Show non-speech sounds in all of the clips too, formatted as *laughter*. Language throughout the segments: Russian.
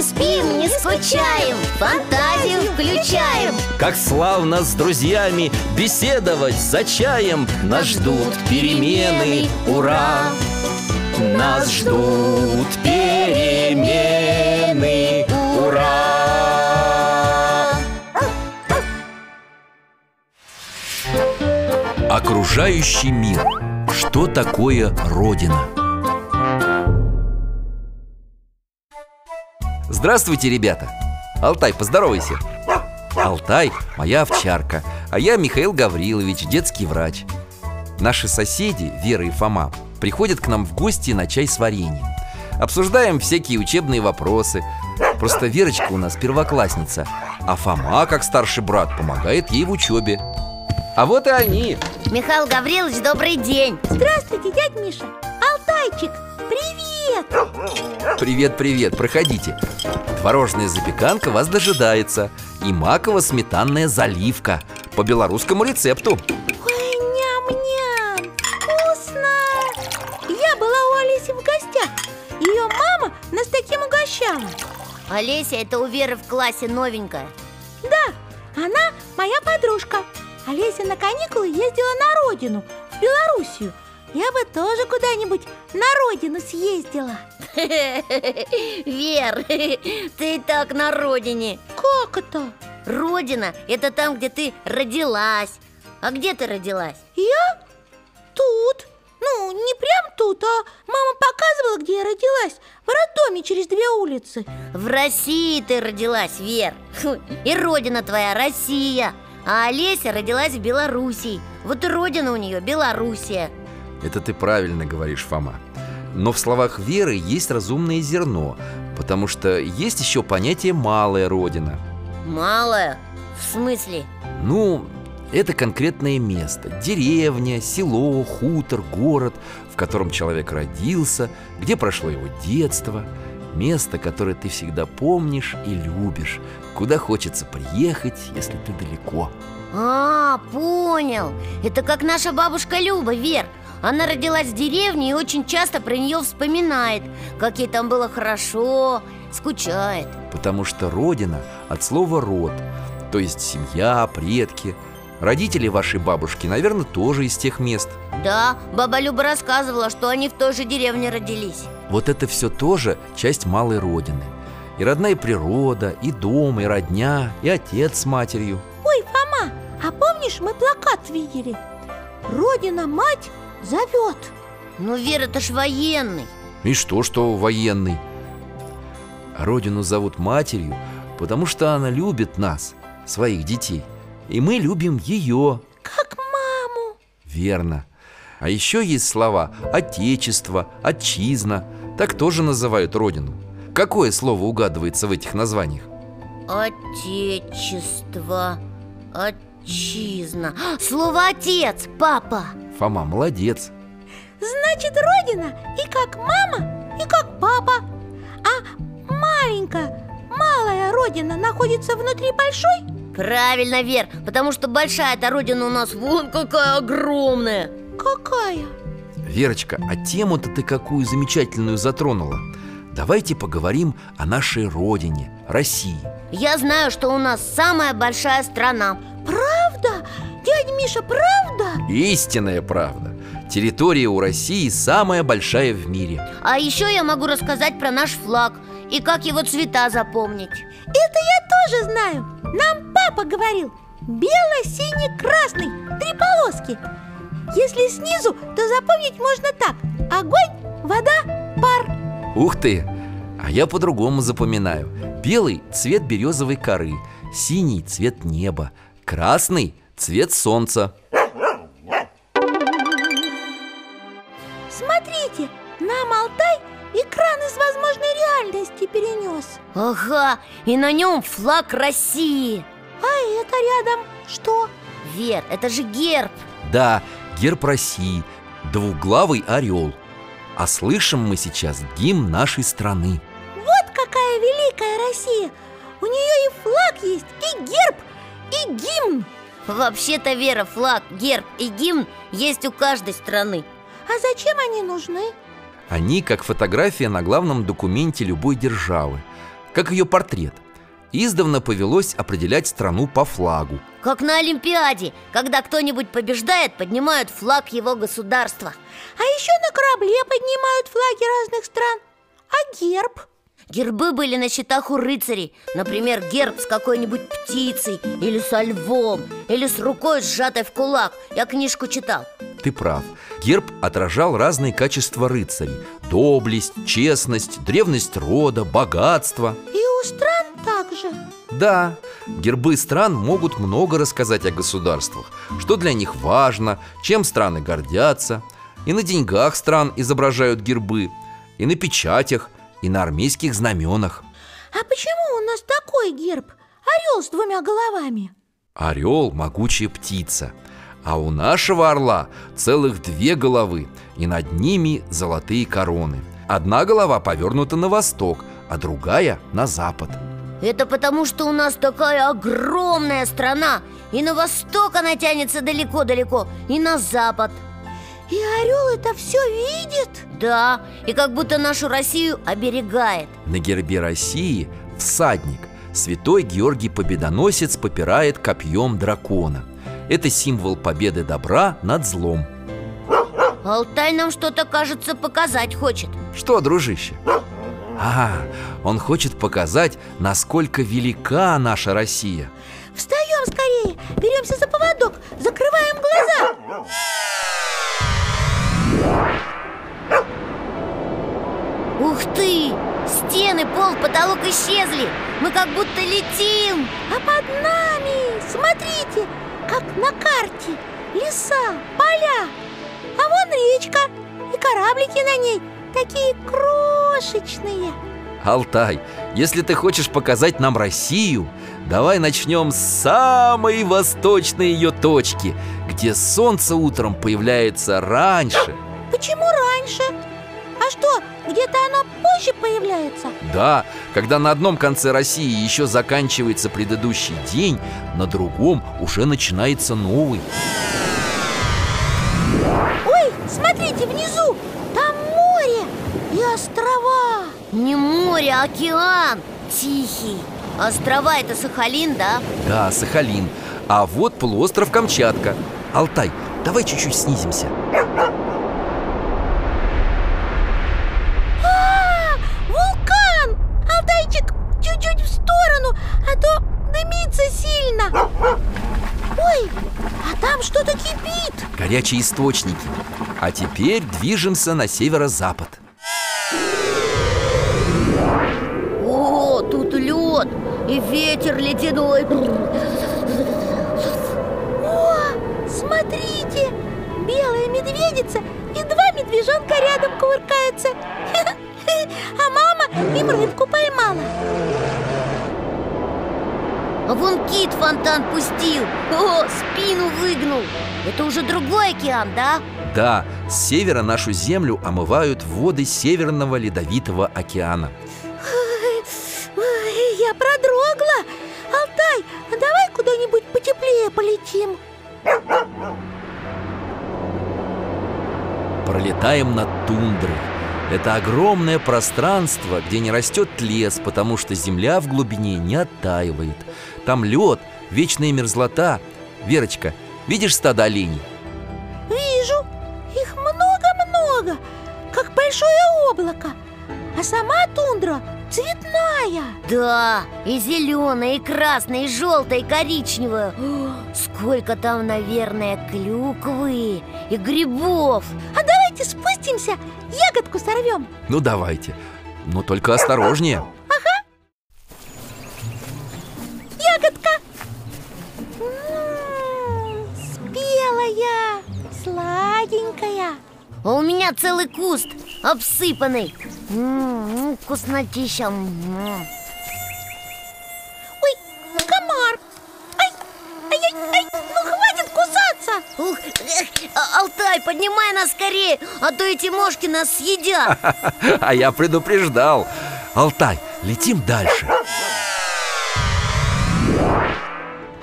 Не спим, не скучаем, фантазию включаем Как славно с друзьями беседовать за чаем Нас ждут перемены, ура! Нас ждут перемены, ура! Окружающий мир. Что такое Родина? Здравствуйте, ребята! Алтай, поздоровайся! Алтай – моя овчарка, а я Михаил Гаврилович, детский врач. Наши соседи, Вера и Фома, приходят к нам в гости на чай с вареньем. Обсуждаем всякие учебные вопросы. Просто Верочка у нас первоклассница А Фома, как старший брат, помогает ей в учебе. А вот и они. Михаил Гаврилович, добрый день. Здравствуйте, дядь Миша. Алтайчик, привет! Привет-привет, проходите. Творожная запеканка вас дожидается И маково-сметанная заливка По белорусскому рецепту. Ой, ням-ням, вкусно! Я была у Олеси в гостях. Ее мама нас таким угощала. Олеся, это у Веры в классе новенькая. Да, она моя подружка. Олеся на каникулы ездила на родину, в Белоруссию Я бы тоже куда-нибудь на родину съездила. *laughs* Вер, *laughs* ты и так на родине. Как это? Родина – это там, где ты родилась. А где ты родилась? Я? Тут. Ну, не прям тут, а мама показывала, где я родилась. В роддоме через две улицы. В России ты родилась, Вер. И родина твоя Россия. А Олеся родилась в Белоруссии. Вот и родина у нее Белоруссия Это ты правильно говоришь, Фома. Но в словах Веры есть разумное зерно Потому что есть еще понятие «малая родина» Малая? В смысле? Ну, это конкретное место. Деревня, село, хутор, город В котором человек родился Где прошло его детство. Место, которое ты всегда помнишь и любишь. Куда хочется приехать, если ты далеко. А, понял. Это как наша бабушка Люба, Вер Она родилась в деревне и очень часто про нее вспоминает. Как ей там было хорошо, скучает. Потому что родина от слова «род» То есть семья, предки. Родители вашей бабушки, наверное, тоже из тех мест. Да, баба Люба рассказывала, что они в той же деревне родились. Вот это все тоже часть малой родины. И родная природа, и дом, и родня, и отец с матерью. Ой, Фома, а помнишь, мы плакат видели? Родина-мать зовет. Ну, Вер, это ж военный. И что, что военный? Родину зовут матерью, потому что она любит нас, своих детей. И мы любим ее, Как маму. Верно. А еще есть слова «отечество», «отчизна» Так тоже называют родину. Какое слово угадывается в этих названиях? Отечество, отчизна. Слово «отец», папа Фома, молодец Значит, Родина и как мама, и как папа А маленькая, малая Родина находится внутри большой? Правильно, Вер, потому что большая эта родина у нас вон какая огромная Какая? Верочка, а тему-то ты какую замечательную затронула Давайте поговорим о нашей родине, России Я знаю, что у нас самая большая страна Правда? Дядя Миша, правда? Истинная правда. Территория у России самая большая в мире. А еще я могу рассказать про наш флаг И как его цвета запомнить. Это я тоже знаю. Нам папа говорил Бело-синий-красный Три полоски. Если снизу, то запомнить можно так. Огонь, вода, пар. Ух ты! А я по-другому запоминаю. Белый – цвет березовой коры Синий – цвет неба Красный – цвет солнца. Смотрите, нам Алтай экран из возможной реальности перенес. Ага, и на нем флаг России. А это рядом что? Вер, это же герб. Да, герб России, двуглавый орел. А слышим мы сейчас гимн нашей страны. Вот какая великая Россия! У нее и флаг есть, и герб, и гимн Вообще-то, Вера, флаг, герб и гимн есть у каждой страны. А зачем они нужны? Они как фотография на главном документе любой державы Как ее портрет. Издавна повелось определять страну по флагу. Как на Олимпиаде, когда кто-нибудь побеждает, поднимают флаг его государства. А еще на корабле поднимают флаги разных стран. А герб? Гербы были на щитах у рыцарей. Например, герб с какой-нибудь птицей Или со львом Или с рукой, сжатой в кулак. Я книжку читал. Ты прав. Герб отражал разные качества рыцарей. Доблесть, честность, древность рода, богатство. И у стран также. Да, гербы стран могут много рассказать о государствах. Что для них важно, чем страны гордятся. И на деньгах стран изображают гербы И на печатях, и на армейских знаменах. А почему у нас такой герб? Орел с двумя головами. Орел – могучая птица А у нашего орла целых две головы И над ними золотые короны. Одна голова повернута на восток, а другая – на запад. Это потому, что у нас такая огромная страна И на восток она тянется далеко-далеко И на запад И орел это все видит? Да, и как будто нашу Россию оберегает. На гербе России всадник. Святой Георгий Победоносец попирает копьем дракона. Это символ победы добра над злом. Алтай нам что-то, кажется, показать хочет. Что, дружище? А, он хочет показать, насколько велика наша Россия. Встаем скорее, беремся за поводок, закрываем глаза Ух ты! Стены, пол, потолок исчезли. Мы как будто летим. А под нами, смотрите, как на карте. Леса, поля. А вон речка И кораблики на ней Такие крошечные. Алтай, если ты хочешь показать нам Россию Давай начнем с самой восточной ее точки Где солнце утром появляется раньше. Почему раньше? А что, где-то оно позже появляется? Да, когда на одном конце России еще заканчивается предыдущий день На другом уже начинается новый. Ой, смотрите, внизу Там море и острова. Не море, а океан Тихий. Острова это Сахалин, да? Да, Сахалин. А вот полуостров Камчатка. Алтай, давай чуть-чуть снизимся А, вулкан! Алтайчик, чуть-чуть в сторону, а то дымится сильно Ой, а там что-то кипит Горячие источники. А теперь движемся на северо-запад О, спину выгнул. Это уже другой океан, да? Да, с севера нашу землю омывают воды Северного Ледовитого океана. Я продрогла. Алтай, а давай куда-нибудь потеплее полетим. Пролетаем над тундрой. Это огромное пространство, где не растет лес Потому что земля в глубине не оттаивает. Там лед, вечная мерзлота. Верочка, видишь стадо оленей? Вижу, их много-много Как большое облако. А сама тундра цветная. Да, и зеленая, и красная, и желтая, и коричневая. О, Сколько там, наверное, клюквы и грибов. А давайте спустимся, ягодку сорвем Ну давайте, но только осторожнее маленькая. А у меня целый куст, обсыпанный. М-м-м, Вкуснотища М-м. Ой, комар. Ай, ай, ай, ай, ну хватит кусаться. Ух, эх, а, Алтай, поднимай нас скорее, а то эти мошки нас съедят. *laughs* А я предупреждал. Алтай, летим дальше.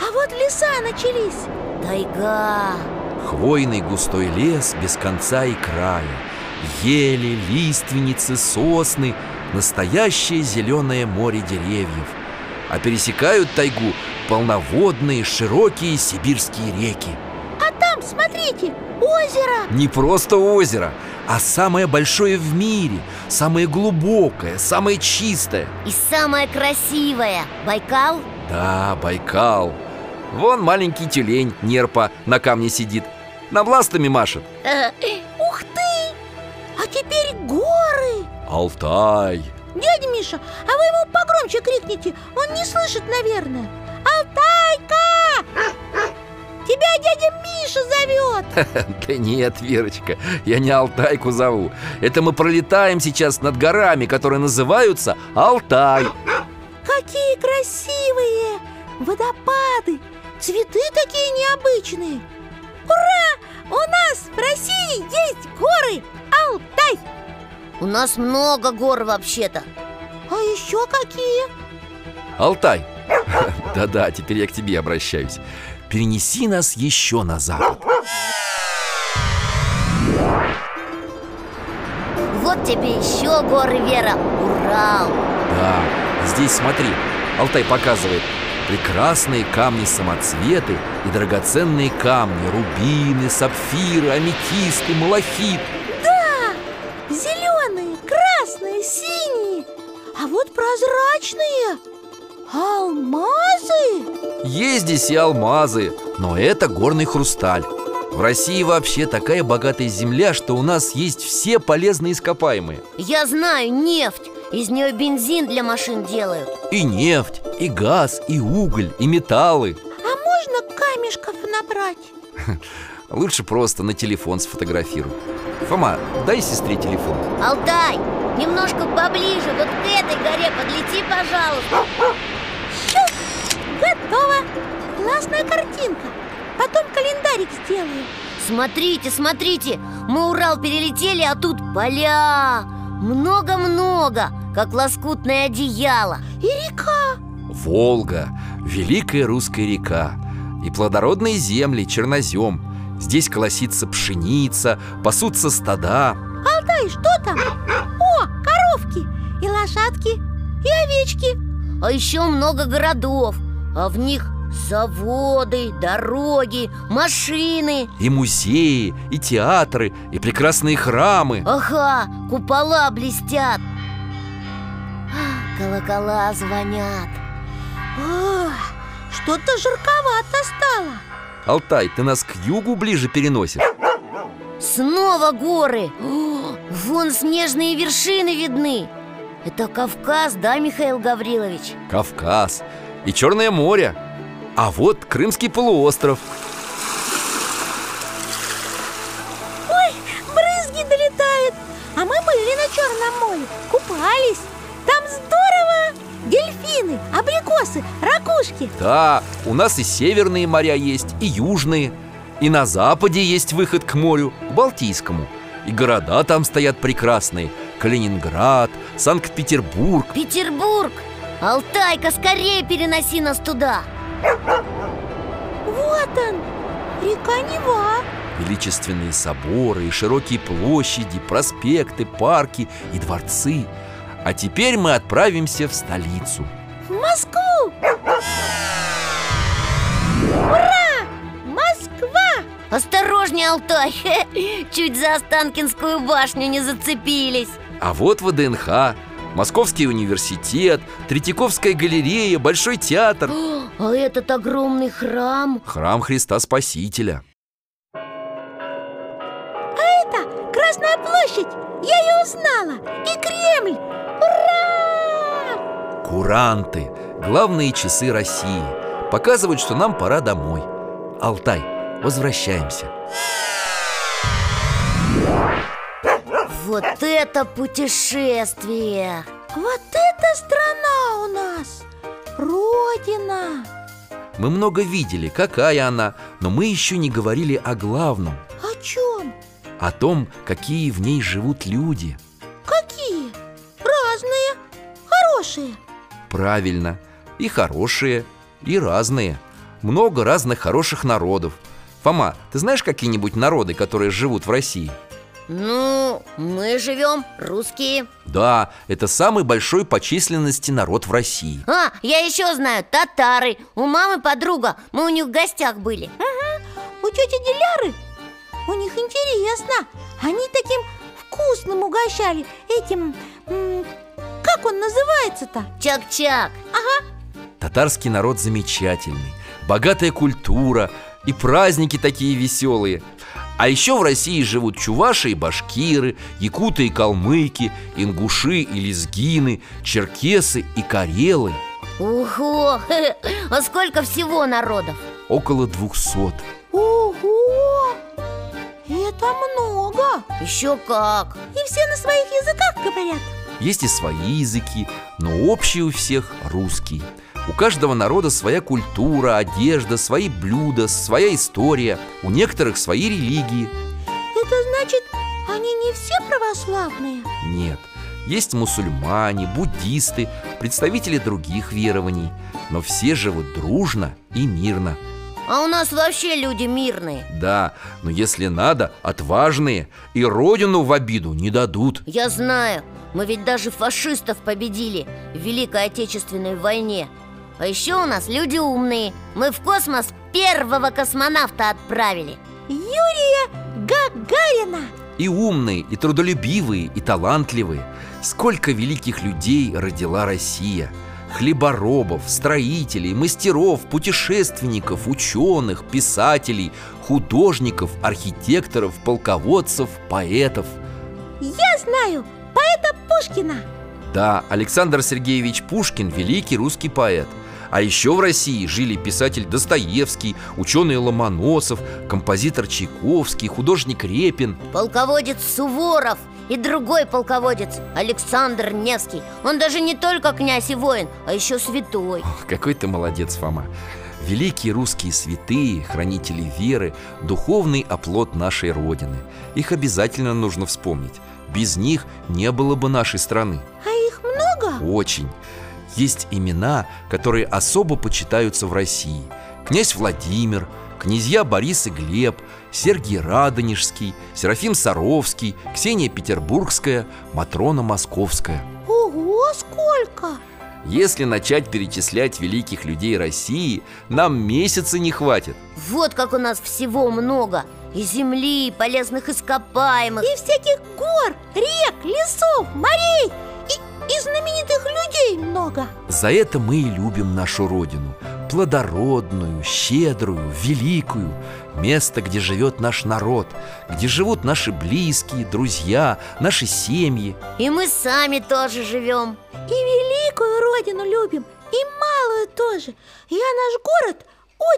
А вот леса начались. Тайга. Хвойный густой лес без конца и края. Ели, лиственницы, сосны Настоящее зеленое море деревьев. А пересекают тайгу полноводные, широкие сибирские реки. А там, смотрите, озеро! Не просто озеро, а самое большое в мире Самое глубокое, самое чистое. И самая красивая Байкал? Да, Байкал. Вон маленький тюлень, нерпа, на камне сидит Нам ластами машет. Ух ты! А теперь горы! Алтай. Дядя Миша, а вы ему погромче крикните Он не слышит, наверное. Алтайка! Тебя дядя Миша зовет *laughs* Да нет, Верочка, я не Алтайку зову. Это мы пролетаем сейчас над горами, которые называются Алтай. Какие красивые водопады! Цветы такие необычные горы Алтай. У нас много гор вообще-то. А еще какие? Алтай. *laughs* Да-да, теперь я к тебе обращаюсь. Перенеси нас еще на запад. Вот тебе еще горы, Вера. Урал. Да, здесь смотри, Алтай показывает Прекрасные камни-самоцветы и драгоценные камни Рубины, сапфиры, аметисты, малахит. Зеленые, красные, синие А вот прозрачные Алмазы. Есть здесь и алмазы, но это горный хрусталь. В России вообще такая богатая земля, что у нас есть все полезные ископаемые. Я знаю, нефть Из нее бензин для машин делают. И нефть, и газ, и уголь, и металлы. А можно камешков набрать? *laughs* Лучше просто на телефон сфотографируй. Фома, дай сестре телефон. Алтай, немножко поближе Вот к этой горе подлети, пожалуйста. Готово. Классная картинка. Потом календарик сделаю Смотрите, смотрите Мы Урал перелетели, а тут поля Много-много Как лоскутное одеяло. И река. Волга, великая русская река. И плодородные земли, чернозем. Здесь колосится пшеница, пасутся стада. Алтай, что там? О, коровки И лошадки И овечки. А еще много городов А в них заводы, дороги, машины. И музеи, и театры, и прекрасные храмы. Ага, купола блестят. Колокола звонят. О, Что-то жарковато стало. Алтай, ты нас к югу ближе переносишь? Снова горы. О, Вон снежные вершины видны. Это Кавказ, да, Михаил Гаврилович? Кавказ. И Черное море А вот Крымский полуостров. Ой, брызги долетают. А мы были на Черном море Купались. Там здорово. Дельфины, абрикосы, ракушки. Да, у нас и северные моря есть, и южные. И на западе есть выход к морю, к Балтийскому. И города там стоят прекрасные. Калининград, Санкт-Петербург. Петербург! Алтайка, скорее переноси нас туда Вот он, река Нева. Величественные соборы и широкие площади, проспекты, парки и дворцы. А теперь мы отправимся в столицу. В Москву! Ура! Москва! Осторожнее, Алтай! *laughs* Чуть за Останкинскую башню не зацепились. А вот ВДНХ, Московский университет, Третьяковская галерея, Большой театр *gasps* *gasps* А этот огромный храм? Храм Христа Спасителя. Это Красная площадь! Я ее узнала! И Кремль! Ура! Куранты, главные часы России. Показывают, что нам пора домой. Алтай, возвращаемся. Вот это путешествие! Вот эта страна у нас Родина! Мы много видели, какая она Но мы еще не говорили о главном. О чем? о том, какие в ней живут люди. Какие? Разные, хорошие. Правильно, и хорошие, и разные. Много разных хороших народов. Фома, ты знаешь какие-нибудь народы, которые живут в России? Ну, мы живем, русские. Да, это самый большой по численности народ в России. А, я еще знаю, татары. У мамы подруга, мы у них в гостях были. У тети Диляры? У них интересно. Они таким вкусным угощали Этим... как он называется-то? Чак-чак. Татарский народ замечательный. Богатая культура. И праздники такие веселые А еще в России живут чуваши и башкиры Якуты и калмыки Ингуши и лезгины Черкесы и карелы. Ого, *laughs* а сколько всего народов? Около двухсот. Ого! Это много! Еще как! И все на своих языках говорят. Есть и свои языки, но общий у всех русский У каждого народа своя культура, одежда, свои блюда, своя история. У некоторых свои религии. Это значит, они не все православные? Нет, есть мусульмане, буддисты, представители других верований. Но все живут дружно и мирно. А у нас вообще люди мирные. Да, но если надо, отважные И родину в обиду не дадут. Я знаю, мы ведь даже фашистов победили в Великой Отечественной войне А еще у нас люди умные. Мы в космос первого космонавта отправили. Юрия Гагарина. И умные, и трудолюбивые, и талантливые. Сколько великих людей родила Россия. Хлеборобов, строителей, мастеров, путешественников, ученых, писателей, художников, архитекторов, полководцев, поэтов. Я знаю, поэта Пушкина. Да, Александр Сергеевич Пушкин – великий русский поэт а еще в России жили писатель Достоевский, ученый Ломоносов, композитор Чайковский, художник Репин. Полководец Суворов и другой полководец Александр Невский. Он даже не только князь и воин, а еще святой. Какой ты молодец, Фома. Великие русские святые, хранители веры, духовный оплот нашей Родины. Их обязательно нужно вспомнить. Без них не было бы нашей страны. А их много? Очень Есть имена, которые особо почитаются в России. Князь Владимир, князья Борис и Глеб, Сергий Радонежский, Серафим Саровский, Ксения Петербургская, Матрона Московская. Ого, сколько! Если начать перечислять великих людей России, нам месяца не хватит. Вот как у нас всего много. И земли, и полезных ископаемых И всяких гор, рек, лесов, морей И, знаменитых людей много. За это мы и любим нашу родину. Плодородную, щедрую, великую. Место, где живет наш народ Где живут наши близкие, друзья, наши семьи. И мы сами тоже живем. И великую родину любим, и малую тоже. Я наш город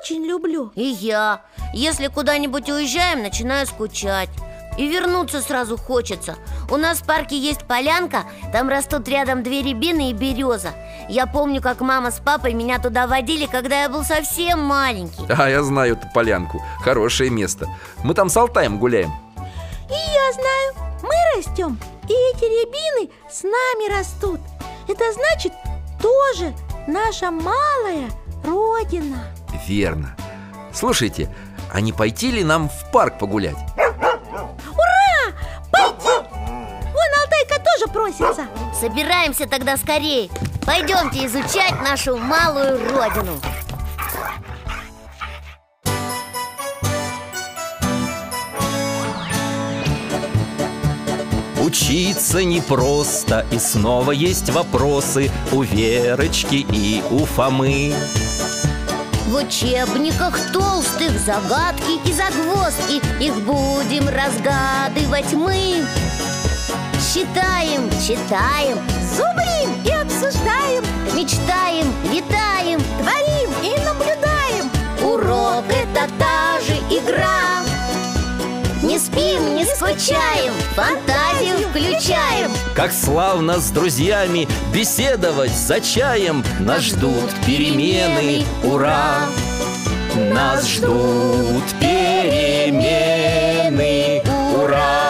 очень люблю. И я. Если куда-нибудь уезжаем, начинаю скучать И вернуться сразу хочется. У нас в парке есть полянка Там растут рядом две рябины и береза. Я помню, как мама с папой меня туда водили, когда я был совсем маленький. А, я знаю эту полянку, хорошее место. Мы там с Алтаем гуляем. И я знаю, мы растем И эти рябины с нами растут. Это значит, тоже наша малая родина. Верно. Слушайте, а не пойти ли нам в парк погулять? Просится Собираемся тогда скорее Пойдемте изучать нашу малую родину. Учиться непросто, и снова есть вопросы У Верочки и у Фомы. В учебниках толстых загадки и загвоздки Их будем разгадывать мы Считаем, читаем, зубрим и обсуждаем Мечтаем, летаем, творим и наблюдаем. Урок – это та же игра. Не спим, не скучаем, фантазию включаем. Как славно с друзьями беседовать за чаем. Нас ждут перемены, ура! Нас ждут перемены, ура!